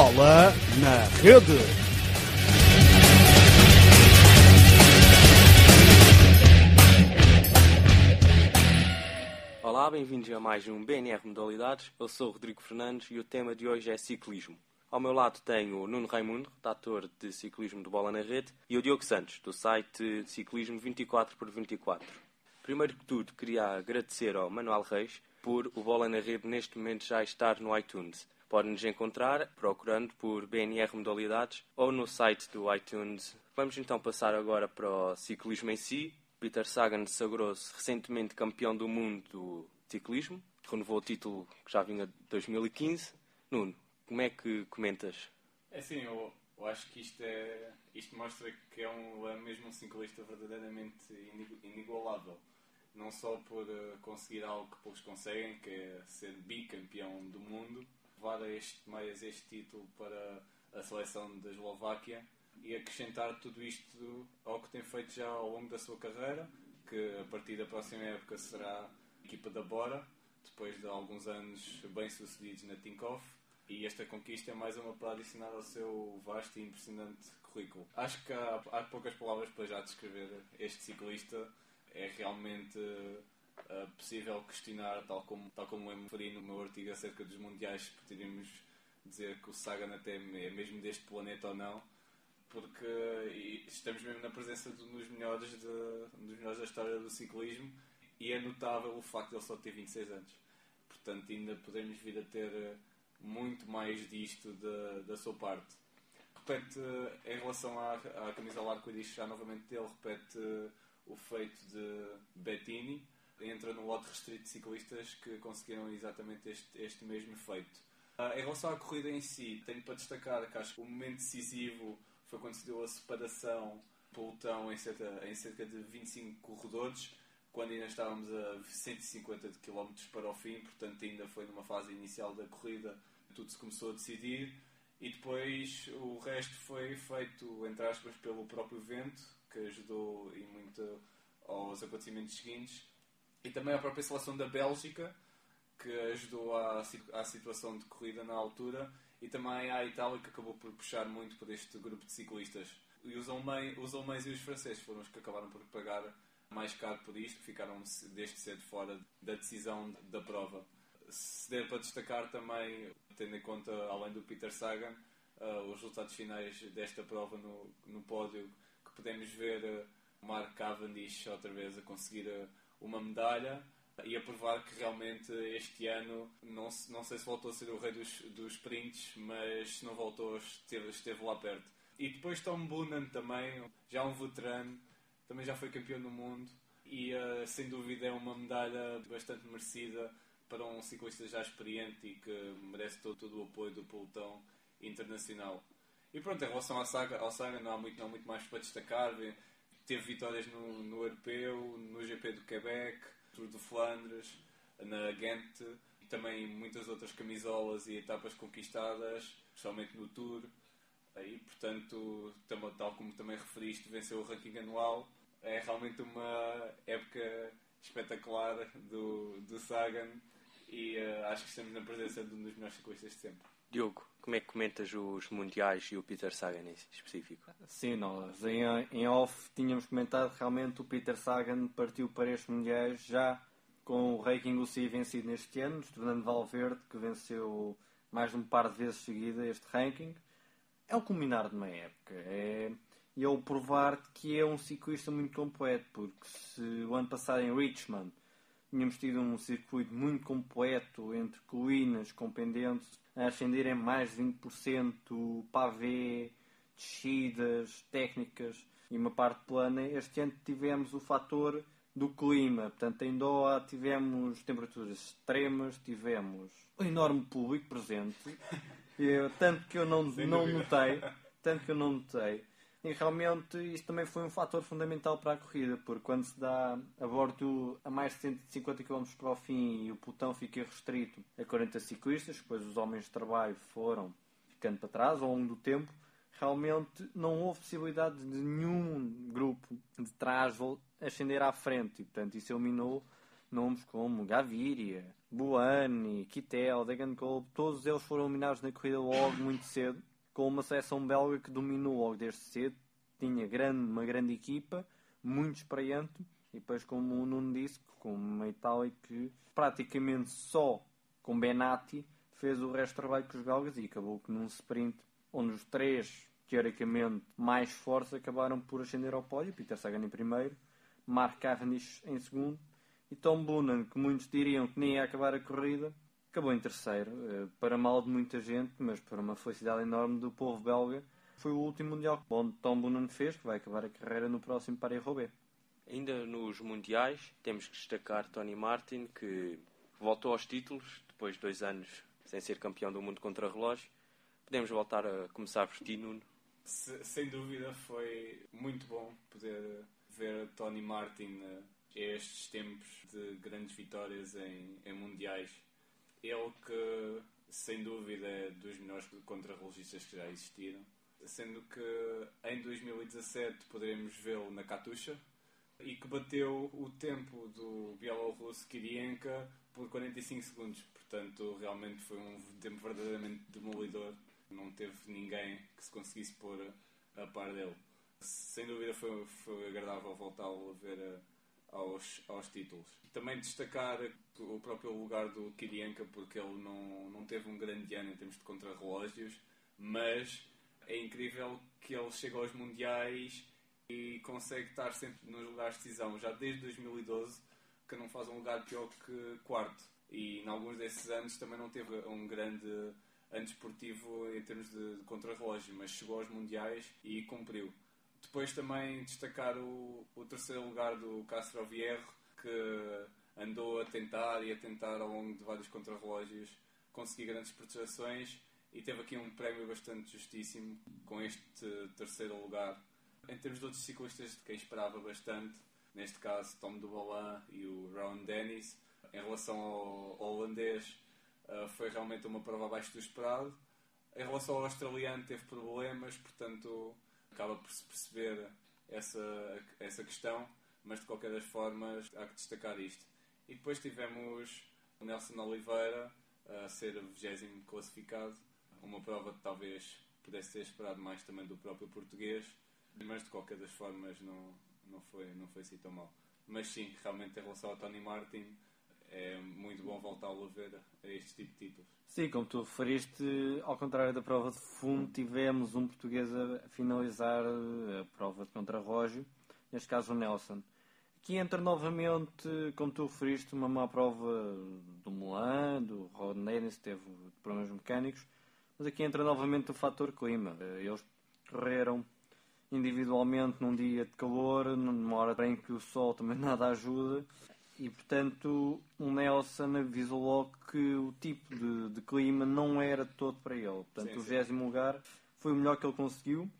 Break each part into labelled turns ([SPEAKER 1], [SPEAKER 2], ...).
[SPEAKER 1] Bola na Rede.
[SPEAKER 2] Olá, bem-vindos a mais um BNR Modalidades. Eu sou o Rodrigo Fernandes e o tema de hoje é ciclismo. Ao meu lado tenho o Nuno Raimundo, redator de ciclismo de Bola na Rede, e o Diogo Santos, do site Ciclismo 24x24. Primeiro que tudo, queria agradecer ao Manuel Reis por o Bola na Rede neste momento já estar no iTunes. Podem-nos encontrar procurando por BNR Modalidades ou no site do iTunes. Vamos então passar agora para o ciclismo em si. Peter Sagan sagrou-se recentemente campeão do mundo do ciclismo, renovou o título que já vinha de 2015. Nuno, como é que comentas?
[SPEAKER 3] É assim, eu, eu acho que isto, é, isto mostra que é, um, é mesmo um ciclista verdadeiramente inigualável. Não só por uh, conseguir algo que poucos conseguem, que é ser bicampeão do mundo, levar este, mais este título para a seleção da Eslováquia e acrescentar tudo isto ao que tem feito já ao longo da sua carreira, que a partir da próxima época será a equipa da Bora, depois de alguns anos bem-sucedidos na Tinkoff. E esta conquista é mais uma para adicionar ao seu vasto e impressionante currículo. Acho que há, há poucas palavras para já descrever este ciclista. É realmente uh, possível questionar, tal como, tal como eu referi no meu artigo acerca dos mundiais, poderíamos dizer que o Sagan até é mesmo deste planeta ou não, porque estamos mesmo na presença de um dos melhores, de, dos melhores da história do ciclismo e é notável o facto de ele só ter 26 anos. Portanto, ainda podemos vir a ter muito mais disto da, da sua parte. Repete, em relação à, à camisa eu já novamente dele, repete o feito de Bettini, entra no lote restrito de ciclistas que conseguiram exatamente este, este mesmo feito. Uh, em relação à corrida em si, tenho para destacar que acho que o momento decisivo foi quando se deu a separação pelotão em cerca, em cerca de 25 corredores, quando ainda estávamos a 150 km para o fim, portanto ainda foi numa fase inicial da corrida, tudo se começou a decidir e depois o resto foi feito, entre aspas, pelo próprio vento, que ajudou e muito aos acontecimentos seguintes e também a própria seleção da Bélgica, que ajudou à, à situação de corrida na altura, e também à Itália, que acabou por puxar muito por este grupo de ciclistas. E os alemães, os alemães e os franceses foram os que acabaram por pagar mais caro por isto, ficaram desde cedo fora da decisão da prova. Se der para destacar também, tendo em conta, além do Peter Sagan, uh, os resultados finais desta prova no, no pódio, que podemos ver uh, Mark Cavendish outra vez a conseguir uh, uma medalha e a provar que realmente este ano não, não sei se voltou a ser o rei dos, dos sprints, mas se não voltou esteve, esteve lá perto. E depois Tom Boonen também, já um veterano, também já foi campeão do mundo e uh, sem dúvida é uma medalha bastante merecida para um ciclista já experiente e que merece todo, todo o apoio do pelotão internacional. E pronto, em relação ao Saga, ao Saga não há muito, não há muito mais para destacar. Teve vitórias no, no Europeu, no GP do Quebec, Tour de Flandres, na Ghent e também muitas outras camisolas e etapas conquistadas, especialmente no Tour. E, portanto, tal como também referiste, venceu o ranking anual. É realmente uma época espetacular do, do Sagan e uh, acho que estamos na presença de um dos melhores ciclistas de sempre.
[SPEAKER 2] Diogo, como é que comentas os Mundiais e o Peter Sagan em específico?
[SPEAKER 4] Sim, nós em, em off tínhamos comentado realmente o Peter Sagan partiu para estes Mundiais já com o ranking UCI vencido neste ano, Fernando Valverde, que venceu mais de um par de vezes seguida este ranking. É o culminar de uma época. É, e é o provar que é um ciclista muito completo, porque se o ano passado em Richmond tínhamos tido um circuito muito completo entre colinas com pendentes a ascenderem mais de 20%, pavê, descidas, técnicas e uma parte plana. Este ano tivemos o fator do clima. Portanto, em Doha tivemos temperaturas extremas, tivemos um enorme público presente. Eu, tanto que eu não, não notei, tanto que eu não notei. E realmente isto também foi um fator fundamental para a corrida, porque quando se dá a bordo a mais de 150 km para o fim e o pelotão fica restrito a 40 ciclistas, depois os homens de trabalho foram ficando para trás ao longo do tempo, realmente não houve possibilidade de nenhum grupo de trás ascender à frente. E, portanto, isso eliminou nomes como Gaviria, Buani, Kittel, Degenkolb, todos eles foram eliminados na corrida logo muito cedo, com uma seleção belga que dominou logo desde cedo, tinha grande, uma grande equipa, muito experiente, e depois, como o Nuno disse, com uma Itália que praticamente só com Benatti fez o resto do trabalho com os belgas e acabou que num sprint onde os três, teoricamente, mais fortes acabaram por ascender ao pódio, Peter Sagan em primeiro, Mark Cavendish em segundo e Tom Boonen, que muitos diriam que nem ia acabar a corrida, acabou em terceiro, eh, para mal de muita gente, mas para uma felicidade enorme do povo belga. Foi o último Mundial onde Tom Boonen fez, que vai acabar a carreira no próximo Paris-Roubaix.
[SPEAKER 2] Ainda nos Mundiais, temos que destacar Tony Martin, que voltou aos títulos depois de dois anos sem ser campeão do mundo contra relógio. Podemos voltar a começar por ti, Nuno.
[SPEAKER 3] Se, sem dúvida foi muito bom poder ver Tony Martin uh, estes tempos de grandes vitórias em, em mundiais. Ele que, sem dúvida, é dos melhores contrarrelogistas que já existiram. Sendo que em 2017 poderemos vê-lo na Katusha e que bateu o tempo do bielorrusso Kirienka por 45 segundos. Portanto, realmente foi um tempo verdadeiramente demolidor. Não teve ninguém que se conseguisse pôr a par dele. Sem dúvida foi, foi agradável voltá-lo a ver a, eh, aos, aos títulos. Também destacar o próprio lugar do Kirienka, porque ele não, não teve um grande ano em termos de contrarrelógios, mas é incrível que ele chega aos Mundiais e consegue estar sempre nos lugares de decisão, já desde 2012, que não faz um lugar pior que quarto. E em alguns desses anos também não teve um grande ano desportivo em termos de, de contrarrelógio, mas chegou aos Mundiais e cumpriu. Depois também destacar o, o terceiro lugar do Castro Vierro, que andou a tentar e a tentar ao longo de vários contrarrelógios conseguir grandes prestações e teve aqui um prémio bastante justíssimo com este terceiro lugar. Em termos de outros ciclistas de quem esperava bastante, neste caso Tom Dumoulin e o Ron Dennis, em relação ao holandês, eh, foi realmente uma prova abaixo do esperado. Em relação ao australiano, teve problemas, portanto acaba por se perceber essa, essa questão, mas de qualquer das formas há que destacar isto. E depois tivemos o Nelson Oliveira a ser o 20 classificado, uma prova que talvez pudesse ter esperado mais também do próprio português, mas de qualquer das formas não, não, foi, não foi assim tão mal. Mas sim, realmente em relação ao Tony Martin, é muito bom voltá-lo a ver a este tipo de títulos.
[SPEAKER 4] Sim, como tu referiste, ao contrário da prova de fundo, tivemos um português a finalizar a prova de contrarrógio, neste caso o Nelson. Aqui entra novamente, como tu referiste, uma má prova do Mulan, do Rod Dennis, teve problemas mecânicos, mas aqui entra novamente o fator clima. Eles correram individualmente num dia de calor, numa hora em que o sol também nada ajuda, e portanto o Nelson avisou logo que o tipo de, de clima não era todo para ele. Portanto, sim, o 20 lugar foi o melhor que ele conseguiu.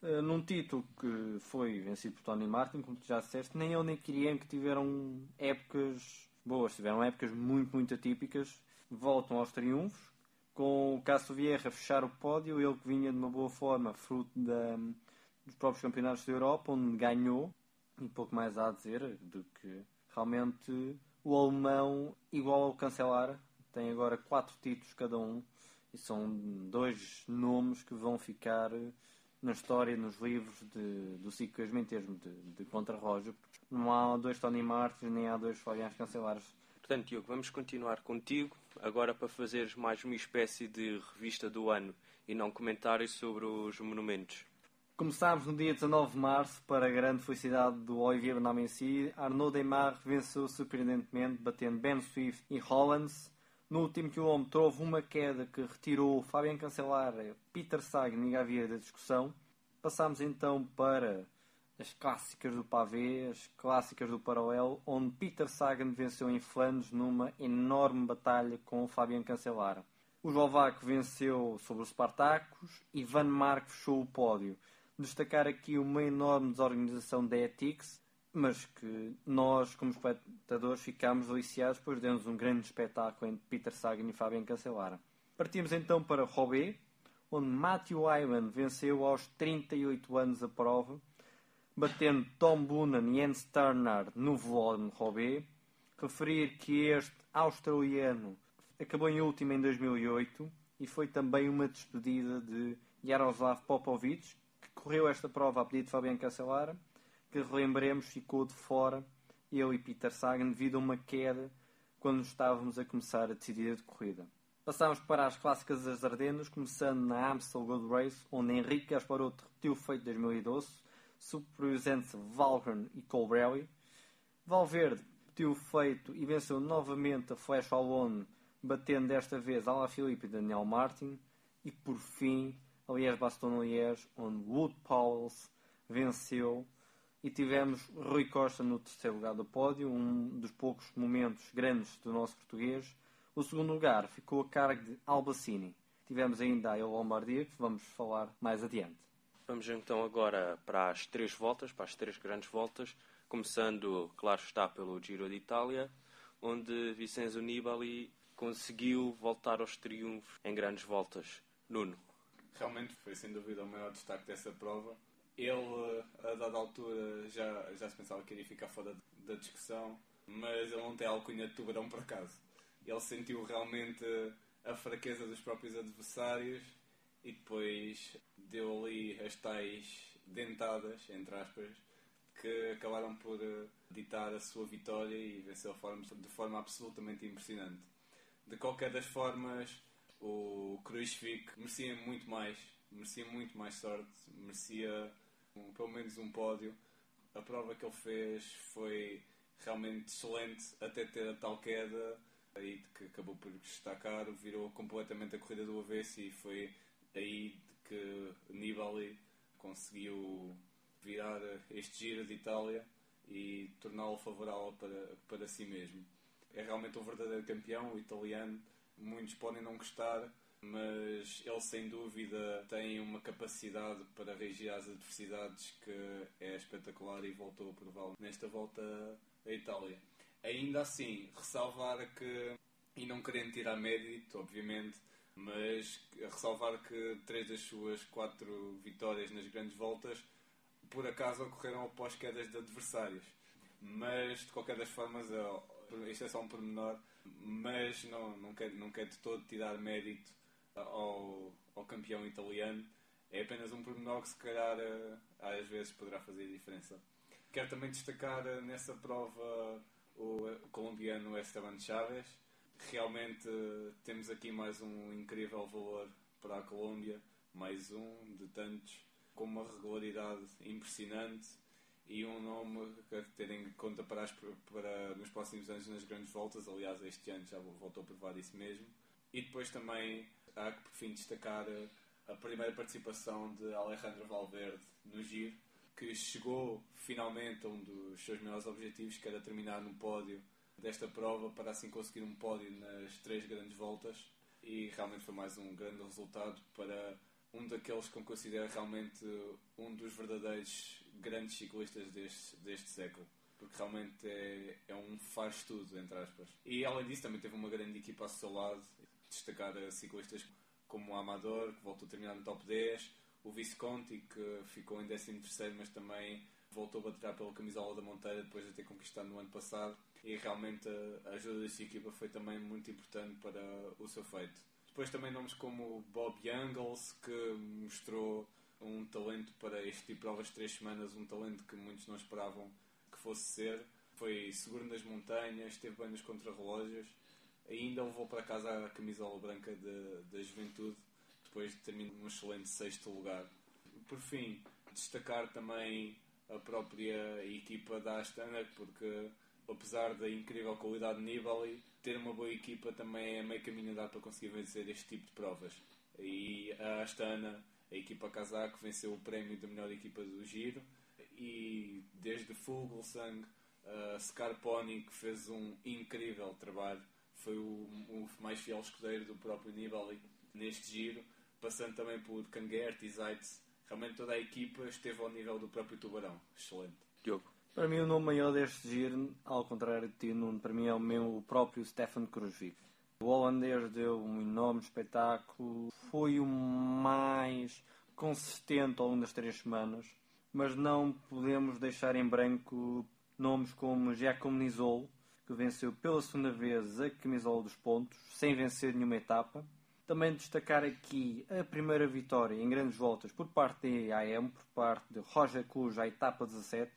[SPEAKER 4] Uh, num título que foi vencido por Tony Martin, como tu já disseste, nem ele nem Kirian que tiveram épocas boas, tiveram épocas muito, muito atípicas. Voltam aos triunfos, com o Cássio Vieira a fechar o pódio, ele que vinha de uma boa forma, fruto da, dos próprios campeonatos da Europa, onde ganhou, e pouco mais há a dizer do que Realmente o alemão, igual ao Cancelar, tem agora quatro títulos cada um e são dois nomes que vão ficar na história, nos livros de, do ciclismo em termos de, de contrarrelógio. Não há dois Tony Martins nem há dois Fabians Cancelares.
[SPEAKER 2] Portanto, Diogo, vamos continuar contigo agora para fazeres mais uma espécie de revista do ano e não comentários sobre os monumentos.
[SPEAKER 4] Começámos no dia 19 de março, para a grande felicidade do Olivier Namensi. Arnaud Deymar venceu surpreendentemente, batendo Ben Swift e Hollands. No último quilómetro houve uma queda que retirou Fabian Cancellara, Peter Sagan e Gavier da discussão. Passámos então para as clássicas do pavé, as clássicas do paralelo, onde Peter Sagan venceu em Flandres numa enorme batalha com Fabian Cancellara. O Eslovaco venceu sobre os Spartacus e Van Mark fechou o pódio destacar aqui uma enorme desorganização da Ethics, mas que nós, como espectadores, ficámos deliciados, pois demos um grande espetáculo entre Peter Sagan e Fabian Cancellara. Partimos então para Roubaix, onde Matthew Ivan venceu aos 38 anos a prova, batendo Tom Boonen e Jens Turner no Velódromo Roubaix. Referir que este australiano acabou em último em 2008 e foi também uma despedida de Jaroslav Popovic, correu esta prova a pedido de Fabian Cancellara, que relembremos ficou de fora, ele e Peter Sagan, devido a uma queda quando estávamos a começar a decidir de corrida. Passámos para as clássicas das Ardenas, começando na Amstel Gold Race, onde Henrique Gasparotto repetiu o feito de 2012, supervisando Valgren e Colbrelli. Valverde repetiu o feito e venceu novamente a Flash Wallone, batendo desta vez Alaphilippe e Daniel Martin. E por fim, a Liège-Bastogne-Liège, onde Wood Powells venceu e tivemos Rui Costa no terceiro lugar do pódio, um dos poucos momentos grandes do nosso português. O segundo lugar ficou a cargo de Albacini. Tivemos ainda a El Lombardia, que vamos falar mais adiante.
[SPEAKER 2] Vamos então agora para as três voltas, para as três grandes voltas, começando, claro está, pelo Giro de Itália, onde Vicenzo Nibali conseguiu voltar aos triunfos em grandes voltas. Nuno.
[SPEAKER 3] Realmente foi sem dúvida o maior destaque dessa prova ele, a dada altura, já, já se pensava que iria ficar fora da discussão, mas ele não tem alcunha de tubarão por acaso. Ele sentiu realmente a fraqueza dos próprios adversários e depois deu ali as tais dentadas, entre aspas, que acabaram por eh, ditar a sua vitória e venceu de forma absolutamente impressionante. De qualquer das formas, o Kruisvik merecia muito mais, merecia muito mais sorte, merecia um, pelo menos um pódio. A prova que ele fez foi realmente excelente, até ter a tal queda aí que acabou por destacar, virou completamente a corrida do avesso e foi aí que Nibali conseguiu virar este giro de Itália e torná-lo favorável para, para si mesmo. É realmente um verdadeiro campeão, o italiano. Muitos podem não gostar, mas ele sem dúvida tem uma capacidade para reagir às adversidades que é espetacular e voltou a prová-lo nesta volta à Itália. Ainda assim, ressalvar que, e não querendo tirar mérito, obviamente, mas ressalvar que três das suas quatro vitórias nas grandes voltas por acaso ocorreram após quedas de adversários. Mas, de qualquer das formas, é, isto é só um pormenor, mas não, não, quer, não quer de todo tirar mérito ao, ao campeão italiano é apenas um pormenor que se calhar eh, às vezes poderá fazer diferença. Quero também destacar eh, nessa prova o colombiano Esteban Chaves. Realmente temos aqui mais um incrível valor para a Colômbia, mais um de tantos, com uma regularidade impressionante e um nome a ter em conta para, as, para nos próximos anos nas grandes voltas. Aliás, este ano já voltou a provar isso mesmo. E depois também há que, por fim, destacar a primeira participação de Alejandro Valverde no Giro, que chegou finalmente a um dos seus maiores objetivos, que era terminar no pódio desta prova, para assim conseguir um pódio nas três grandes voltas. E realmente foi mais um grande resultado para um daqueles que eu considero realmente um dos verdadeiros grandes ciclistas deste, deste século. Porque realmente é, é um faz tudo, entre aspas. E além disso, também teve uma grande equipa ao seu lado destacar ciclistas como o Amador, que voltou a terminar no top 10, o Visconti, que ficou em 13 mas também voltou a bater pela camisola da Monteira depois de ter conquistado no ano passado. E realmente a ajuda dessa equipa foi também muito importante para o seu feito. Depois também nomes como Bob Youngles, que mostrou um talento para este tipo de provas de 3 semanas, um talento que muitos não esperavam que fosse ser. Foi seguro nas montanhas, teve bem nos contrarrelógios ainda levou para casa a camisola branca da juventude, depois de terminar num excelente sexto lugar. Por fim, destacar também a própria equipa da Astana, porque apesar da incrível qualidade de Nibali, ter uma boa equipa também é meio caminho andar para conseguir vencer este tipo de provas. E a Astana, a equipa casaco, venceu o prémio da melhor equipa do Giro e desde Fuglsang, Scarponi, que fez um incrível trabalho foi o, o mais fiel escudeiro do próprio Nibali neste giro, passando também por Kangert e Zaitz. Realmente toda a equipa esteve ao nível do próprio Tubarão. Excelente.
[SPEAKER 2] Diogo.
[SPEAKER 4] Para mim, o nome maior deste giro, ao contrário de ti, Nuno, para mim é o, meu, próprio Stefan Kruijswijk. O holandês deu um enorme espetáculo, foi o mais consistente ao longo das três semanas, mas não podemos deixar em branco nomes como Giacomo Nizol, que que venceu pela segunda vez a camisola dos pontos, sem vencer nenhuma etapa. Também destacar aqui a primeira vitória em grandes voltas por parte da IAM, por parte de Roger Cruz, à etapa 17.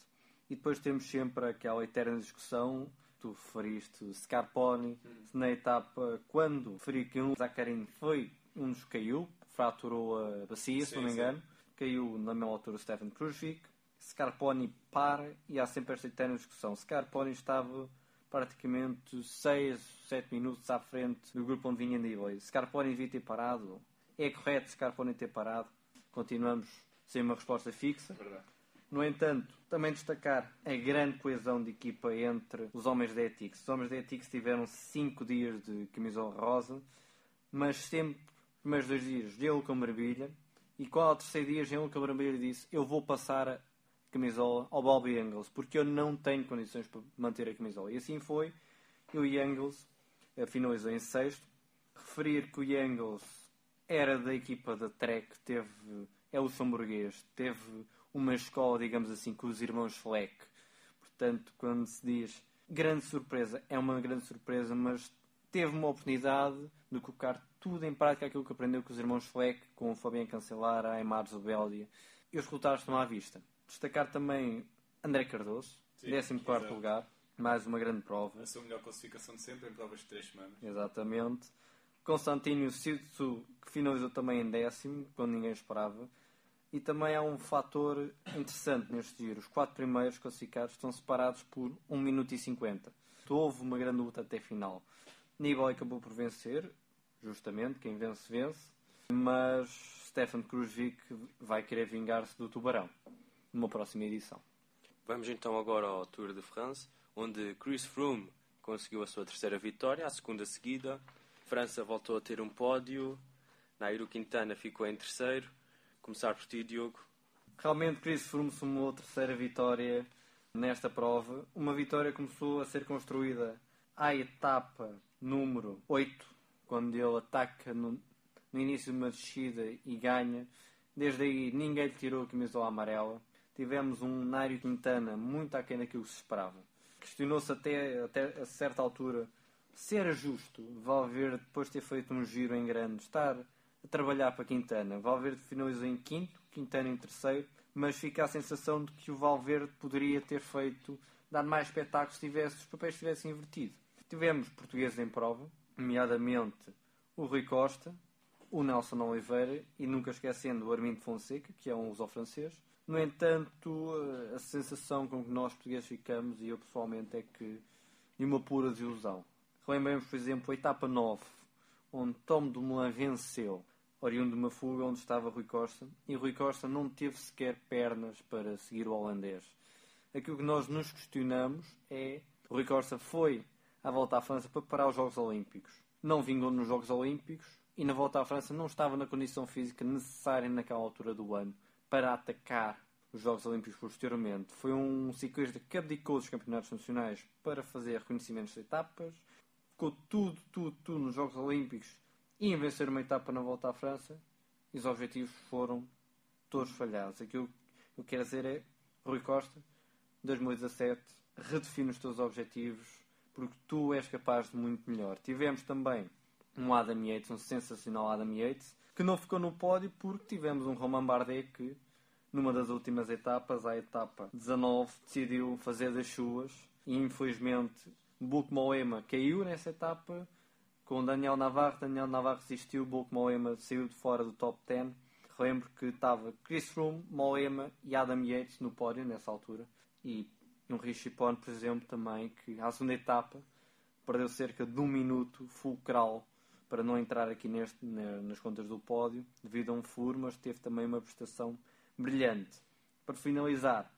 [SPEAKER 4] E depois temos sempre aquela eterna discussão, tu referiste Scarponi, na etapa, quando referi que um Zaccarin foi um dos que caiu, fraturou a bacia, se não me engano, caiu na mesma altura o Stefan Kruijswijk. Scarponi para e há sempre esta eterna discussão. Scarponi estava praticamente 6, 7 minutos à frente do grupo onde vinha Nibali. Scarponi devia ter parado. É correto Scarponi ter parado. Continuamos sem uma resposta fixa.
[SPEAKER 3] Verdade.
[SPEAKER 4] No entanto, também destacar a grande coesão de equipa entre os homens da Etix. Os homens da Etix tiveram 5 dias de camisola rosa, mas sempre, os primeiros dois dias, ele com maravilha. E qual ao terceiro dia, ele com maravilha disse: Eu vou passar a camisola ao Bobby Engels, porque eu não tenho condições para manter a camisola. E assim foi. E o Engels finalizou em sexto. Referir que o Engels era da equipa da Trek, teve, é luxemburguês, teve uma escola, digamos assim, com os irmãos Fleck. Portanto, quando se diz grande surpresa, é uma grande surpresa, mas teve uma oportunidade de colocar tudo em prática aquilo que aprendeu com os irmãos Fleck, com o Fabien Cancelar, a Aymar Zubeldia. E os resultados estão à vista. Destacar também André Cardoso,
[SPEAKER 3] Sim,
[SPEAKER 4] 14
[SPEAKER 3] exato.
[SPEAKER 4] lugar, mais uma grande prova.
[SPEAKER 3] A sua melhor classificação de sempre em provas de 3 semanas.
[SPEAKER 4] Exatamente. Constantino Sitsu, que finalizou também em décimo, quando ninguém esperava. E também há um fator interessante neste giro. Os quatro primeiros classificados estão separados por 1 minuto e 50. Houve uma grande luta até final. Nibali acabou por vencer, justamente, quem vence, vence. Mas Stefan Kruijswijk vai querer vingar-se do Tubarão numa próxima edição.
[SPEAKER 2] Vamos então agora ao Tour de France, onde Chris Froome conseguiu a sua terceira vitória, a segunda seguida. França voltou a ter um pódio. Nairo Quintana ficou em terceiro. Começar por ti, Diogo.
[SPEAKER 4] Realmente Chris Froome somou a terceira vitória nesta prova. Uma vitória começou a ser construída à etapa número 8, quando ele ataca no, no início de uma descida e ganha. Desde aí ninguém lhe tirou a camisola amarela. Tivemos um Nairo Quintana muito aquém daquilo que se esperava. Questionou-se até, até a certa altura se era justo Valverde, depois de ter feito um giro em grande, estar a trabalhar para Quintana. Valverde finalizou em quinto, Quintana em terceiro, mas fica a sensação de que o Valverde poderia ter feito, dar mais espetáculo se tivesse, os papéis tivessem invertido. Tivemos portugueses em prova, nomeadamente o Rui Costa, o Nelson Oliveira e nunca esquecendo o Armindo Fonseca, que é um luso-francês. No entanto, a sensação com que nós portugueses ficamos, e eu pessoalmente, é que de uma pura desilusão. Lembremos, por exemplo, a etapa 9, onde Tom Dumoulin venceu, oriundo de uma fuga onde estava Rui Costa, e Rui Costa não teve sequer pernas para seguir o holandês. Aquilo que nós nos questionamos é: Rui Costa foi à volta à França para parar os Jogos Olímpicos. Não vingou nos Jogos Olímpicos e na volta à França não estava na condição física necessária naquela altura do ano para atacar os Jogos Olímpicos posteriormente. Foi um ciclista que abdicou dos campeonatos nacionais para fazer reconhecimentos de etapas, ficou tudo, tudo, tudo nos Jogos Olímpicos e em vencer uma etapa na volta à França e os objetivos foram todos falhados. Aquilo que eu quero dizer é, Rui Costa, 2017, redefine os teus objetivos porque tu és capaz de muito melhor. Tivemos também um Adam Yates, um sensacional Adam Yates, que não ficou no pódio porque tivemos um Romain Bardet que, numa das últimas etapas, a etapa 19, decidiu fazer das suas e infelizmente Bulk Moema caiu nessa etapa com Daniel Navarro. Daniel Navarro resistiu, Bulk Moema saiu de fora do top 10. Lembro que estava Chris Froome, Moema e Adam Yates no pódio nessa altura e um Richie Pone, por exemplo, também, que à segunda etapa perdeu cerca de um minuto fulcral para não entrar aqui neste, nas contas do pódio, devido a um furo, mas teve também uma prestação brilhante. Para finalizar,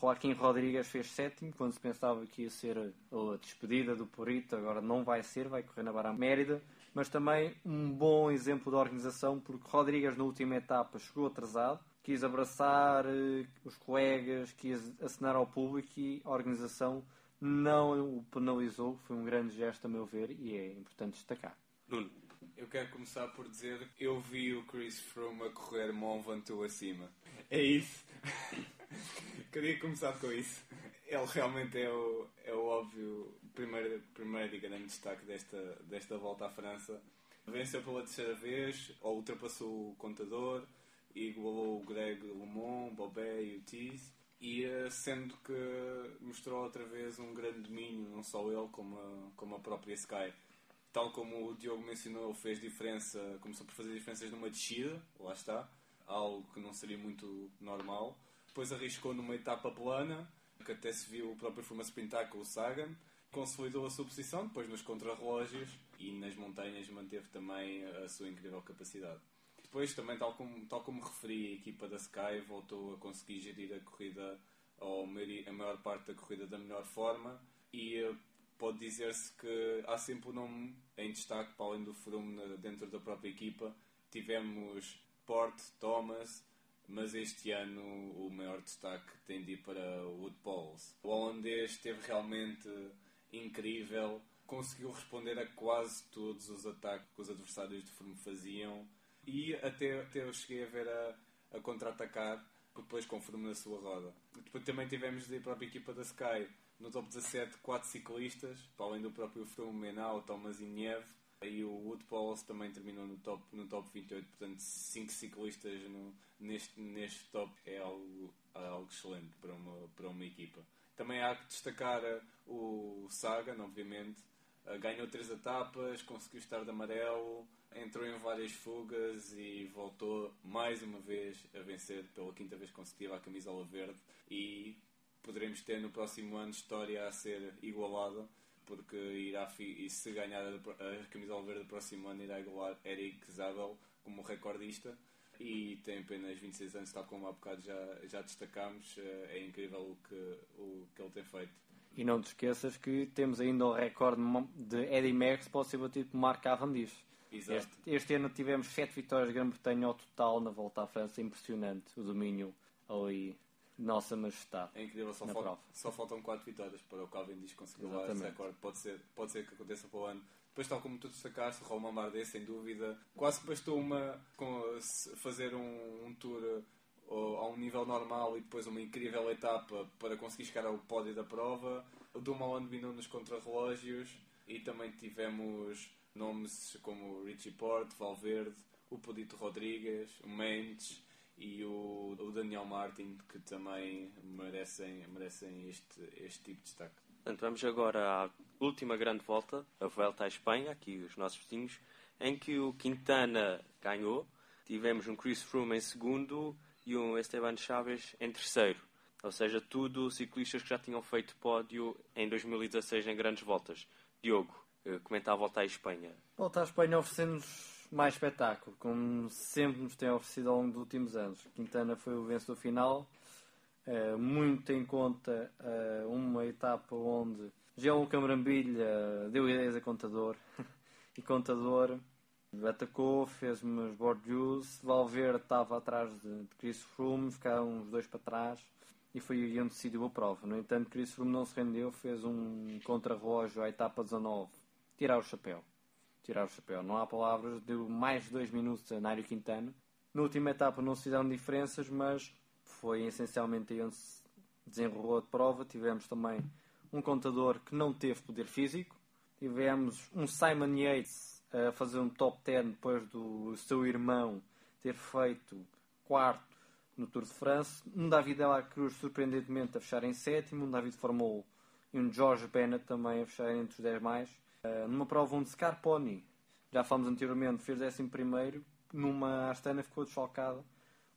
[SPEAKER 4] Joaquim Rodrigues fez sétimo, quando se pensava que ia ser a despedida do Porito, agora não vai ser, vai correr na Barra Mérida, mas também um bom exemplo de organização, porque Rodrigues na última etapa chegou atrasado, quis abraçar eh, os colegas, quis assinar ao público e a organização não o penalizou, foi um grande gesto a meu ver e é importante destacar.
[SPEAKER 2] Nuno.
[SPEAKER 3] Eu quero começar por dizer eu vi o Chris Froome a correr Mont Ventoux acima. É isso. Queria começar com isso. Ele realmente é o, é o óbvio, primeiro, primeiro e grande destaque desta, desta volta à França. Venceu pela terceira vez, ultrapassou o contador, igualou o Greg LeMond, Bobet e o Tease. E eh, sendo que mostrou outra vez um grande domínio, não só ele, como a, como a própria Sky. Tal como o Diogo mencionou, fez diferença, começou por fazer diferenças numa descida, lá está, algo que não seria muito normal. Depois arriscou numa etapa plana, que até se viu o próprio Forma sprintar com o Sagan. Consolidou a sua posição, depois nos contrarrelógios e nas montanhas manteve também a sua incrível capacidade. Depois, também, tal como, tal como referi, a equipa da Sky voltou a conseguir gerir a corrida, ou a maior parte da corrida, da melhor forma e eh, pode dizer-se que há sempre um nome em destaque para além do Froome dentro da própria equipa. Tivemos Port, Thomas, mas este ano o maior destaque tem de ir para Wood Pauls. O holandês esteve realmente incrível, conseguiu responder a quase todos os ataques que os adversários de Froome faziam e até, até eu cheguei a ver a, a contra-atacar depois com Froome na sua roda. Depois também tivemos de ir para a equipa da Sky no top 17 quatro ciclistas, para além do próprio Froome Menal, Thomas Nieve e o Wood Pauls também terminou no top, no top 28, portanto 5 ciclistas no, neste, neste top é algo, é algo excelente para uma, para uma equipa. Também há que destacar uh, o Sagan, obviamente, uh, ganhou três etapas, conseguiu estar de amarelo, entrou em várias fugas e voltou mais uma vez a vencer pela quinta vez consecutiva a camisola verde. E poderemos ter no próximo ano história a ser igualada porque irá e se ganhar a, a camisola verde do próximo ano irá igualar Eric Zabel como recordista e tem apenas 26 anos, tal como há bocado já, já destacámos. Eh, é incrível o que, o que ele tem feito.
[SPEAKER 4] E não te esqueças que temos ainda o recorde de Eddie Merckx pode ser batido por Mark Cavendish. Este, este, ano tivemos 7 vitórias de Grã-Bretanha ao total na volta à França. Impressionante o domínio ali nossa Majestade.
[SPEAKER 3] É incrível, só, só faltam 4 vitórias para o Cavendish conseguir levar esse recorde. Pode ser, pode ser que aconteça para o ano. Depois, tal como tu destacaste, o Romain Bardet, sem dúvida, quase que bastou uma com, fazer um, um tour a um nível normal e depois uma incrível etapa para conseguir chegar ao pódio da prova. O Dumoulin vindo nos contrarrelógios e também tivemos nomes como Richie Porte, Valverde, o Podito Rodrigues, o Mendes, e o, o Daniel Martin, que também merecem, merecem este, este tipo de destaque.
[SPEAKER 2] Portanto, vamos agora à última grande volta, a Vuelta à Espanha, aqui os nossos vizinhos, em que o Quintana ganhou. Tivemos um Chris Froome em segundo e um Esteban Chaves em terceiro. Ou seja, tudo ciclistas que já tinham feito pódio em 2016 em grandes voltas. Diogo, eh, comenta a Volta à Espanha.
[SPEAKER 4] Volta à Espanha oferecendo-nos mais espetáculo, como sempre nos tem oferecido ao longo dos últimos anos. Quintana foi o vencedor final, uh, muito em conta uh, uma etapa onde João Camrambilha deu ideias a Contador e Contador atacou, fez umas bordios, Valverde estava atrás de, de Chris Froome, ficaram uns dois para trás e foi aí onde decidiu a prova. No entanto, Chris Froome não se rendeu, fez um contra-relógio à etapa 19, tirar o chapéu tirar o chapéu. Não há palavras, deu mais de dois minutos a Nário Quintana. Na última etapa não se fizeram diferenças, mas foi essencialmente aí onde se desenrolou a prova. Tivemos também um contador que não teve poder físico. Tivemos um Simon Yates a fazer um top 10 depois do seu irmão ter feito quarto no Tour de France. Um David Dela Cruz, surpreendentemente, a fechar em sétimo. Um David Formou e um George Bennett também a fechar entre os 10 mais. Eh, numa prova onde Scarponi, já falamos anteriormente, fez 11 numa Astana ficou desfalcada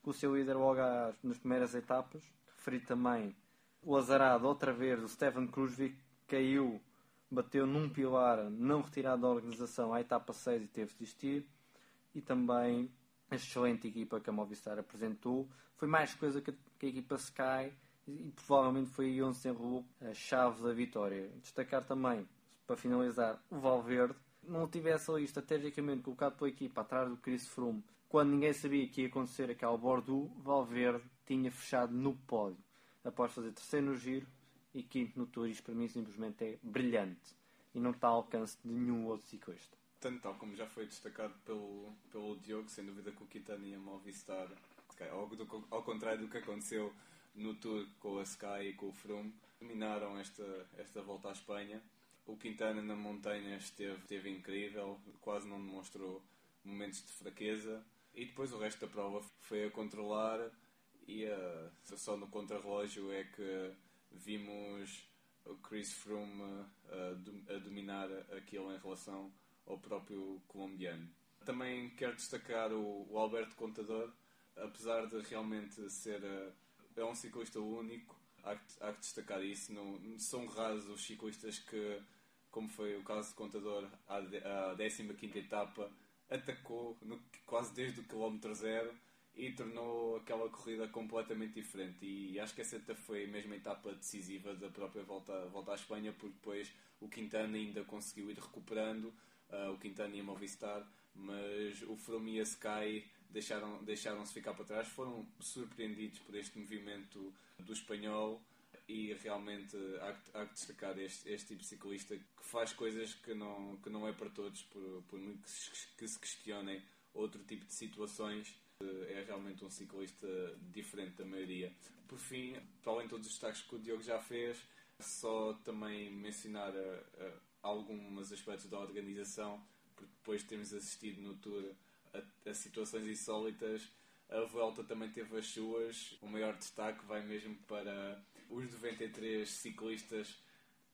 [SPEAKER 4] com o seu líder logo nas primeiras etapas. Referi também o azarado, outra vez, o Stefan Kruzvik caiu, bateu num pilar não retirado da organização à etapa 6 e teve de desistir. E também a excelente equipa que a Movistar apresentou. Foi mais coisa que a, equipa Sky e, provavelmente foi onde se enrolou a chave da vitória. Destacar também para finalizar, o Valverde não tivesse ali estrategicamente colocado pela equipa atrás do Chris Froome, quando ninguém sabia que ia acontecer aquele Bordeaux, Valverde tinha fechado no pódio, após fazer terceiro no giro e quinto no Tour. Isto para mim simplesmente é brilhante e não está ao alcance de nenhum outro ciclista.
[SPEAKER 3] Tanto tal como já foi destacado pelo, pelo Diogo, sem dúvida que o Quintana e a Movistar, ao, ao contrário do que aconteceu no Tour com a Sky e com o Froome, dominaram esta, esta volta à Espanha. O Quintana na montanha esteve, esteve incrível, quase não demonstrou momentos de fraqueza. E depois o resto da prova foi a controlar e a, só no contrarrelógio é que vimos o Chris Froome a, a dominar aquilo em relação ao próprio colombiano. Também quero destacar o, o Alberto Contador, apesar de realmente ser é um ciclista único, há que, há que destacar isso. Não, são raros os ciclistas que, como foi o caso de Contador, à, 15 etapa, atacou no, quase desde o quilómetro zero e tornou aquela corrida completamente diferente. E acho que essa foi mesmo a etapa decisiva da própria volta, volta à Espanha, porque depois o Quintana ainda conseguiu ir recuperando, uh, o Quintana e a Movistar, mas o Froome e a Sky deixaram, deixaram-se ficar para trás, foram surpreendidos por este movimento do espanhol e realmente há que, há que destacar este, este tipo de ciclista que faz coisas que não, que não é para todos, por, por muito que se, que se questionem outro tipo de situações. É realmente um ciclista diferente da maioria. Por fim, para além de todos os destaques que o Diogo já fez, só também mencionar uh, uh, alguns aspectos da organização, porque depois temos assistido no Tour a, a situações insólitas. A volta também teve as suas. O maior destaque vai mesmo para os 93 ciclistas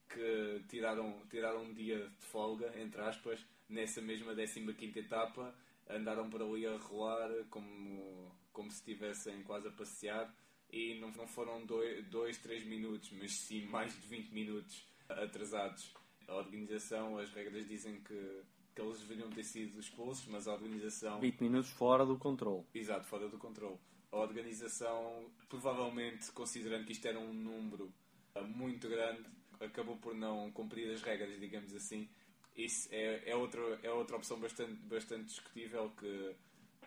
[SPEAKER 3] que tiraram, tiraram um dia de folga, entre aspas, nessa mesma 15 etapa. Andaram por ali a rolar como, como se estivessem quase a passear e não, não foram 2, 3 minutos, mas sim mais de 20 minutos atrasados. A organização, as regras dizem que que eles deveriam ter sido expulsos, mas a organização.
[SPEAKER 4] 20 minutos fora do controle.
[SPEAKER 3] Exato, fora do controle. A organização, provavelmente considerando que isto era um número uh, muito grande, acabou por não cumprir as regras, digamos assim. Isso é, é, outra, é outra opção bastante, bastante discutível que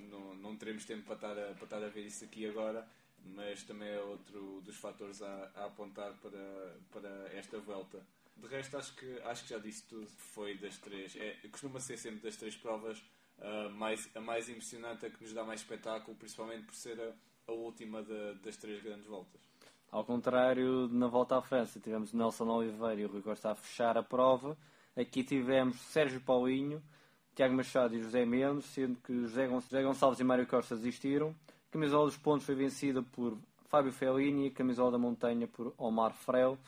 [SPEAKER 3] não, não teremos tempo para estar, a, para estar a ver isso aqui agora, mas também é outro dos fatores a, a apontar para, para esta volta. De resto, acho que, acho que já disse tudo. Foi das três. É, costuma ser sempre das três provas uh, mais, a mais emocionante, a que nos dá mais espetáculo, principalmente por ser a, a última de, das três grandes voltas.
[SPEAKER 4] Ao contrário, na volta à França, tivemos Nelson Oliveira e o Rui Costa a fechar a prova. Aqui tivemos Sérgio Paulinho, Tiago Machado e José Mendes, sendo que José Gonçalves e Mário Costa desistiram. A camisola dos pontos foi vencida por Fábio Fellini e a camisola da montanha por Omar Frel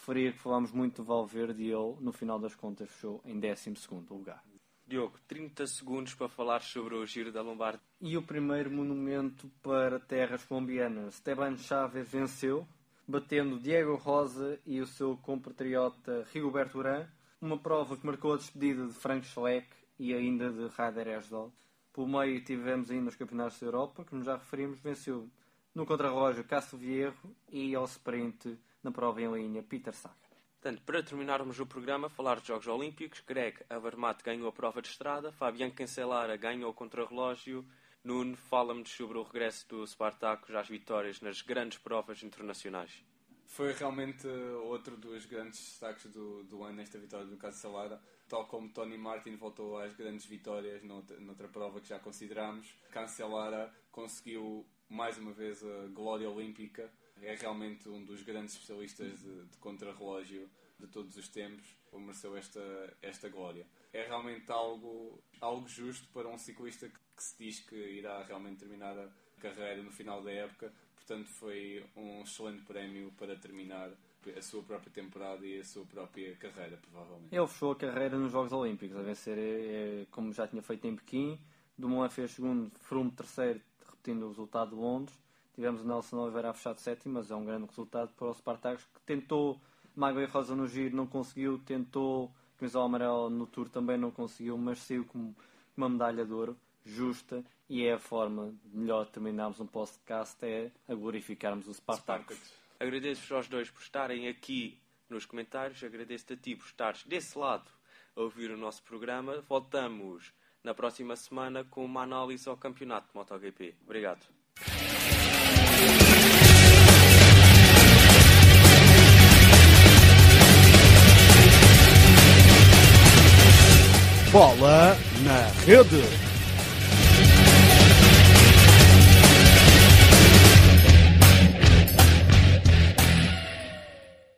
[SPEAKER 4] referia que falámos muito de Valverde e ele, no final das contas, fechou em 12 lugar.
[SPEAKER 2] Diogo, 30 segundos para falar sobre o Giro da Lombardia.
[SPEAKER 4] E o primeiro monumento para terras colombianas. Esteban Chávez venceu, batendo Diego Rosa e o seu compatriota Rigoberto Urán. Uma prova que marcou a despedida de Frank Schleck e ainda de Ryder Esdal. Pelo meio tivemos ainda os campeonatos da Europa, que nos já referimos. Venceu no contrarrelógio Castro Vierro e ao sprint na prova em linha Peter Sagan.
[SPEAKER 2] Portanto, para terminarmos o programa, falar dos Jogos Olímpicos, Greg Avermaet ganhou a prova de estrada, Fabian Cancelara ganhou o contrarrelógio, Nuno, fala-me sobre o regresso do Spartacus às vitórias nas grandes provas internacionais.
[SPEAKER 3] Foi realmente outro dos grandes destaques do, do ano nesta vitória do Cancelara. Tal como Tony Martin voltou às grandes vitórias noutra, noutra prova que já consideramos, Cancelara conseguiu mais uma vez a glória olímpica é realmente um dos grandes especialistas de, de contrarrelógio de todos os tempos, mereceu esta, esta glória. É realmente algo, algo justo para um ciclista que, que se diz que irá realmente terminar a carreira no final da época, portanto foi um excelente prémio para terminar a sua própria temporada e a sua própria carreira, provavelmente.
[SPEAKER 4] Ele fechou a carreira nos Jogos Olímpicos, a vencer, é, é, como já tinha feito em Pequim, Dumoulin fez segundo, Froome terceiro, repetindo o resultado de Londres, Tivemos o Nelson Oliveira a fechar de sétimo, mas é um grande resultado para o Spartacus, que tentou Mágoa e Rosa no giro, não conseguiu, tentou camisola amarela no Tour, também não conseguiu, mas saiu com uma medalha de ouro justa e é a forma de melhor terminarmos um podcast é a glorificarmos o Spartacus.
[SPEAKER 2] Agradeço-vos aos dois por estarem aqui nos comentários, agradeço-te a ti por estares desse lado a ouvir o nosso programa. Voltamos na próxima semana com uma análise ao campeonato de MotoGP. Obrigado.
[SPEAKER 1] Bola na rede.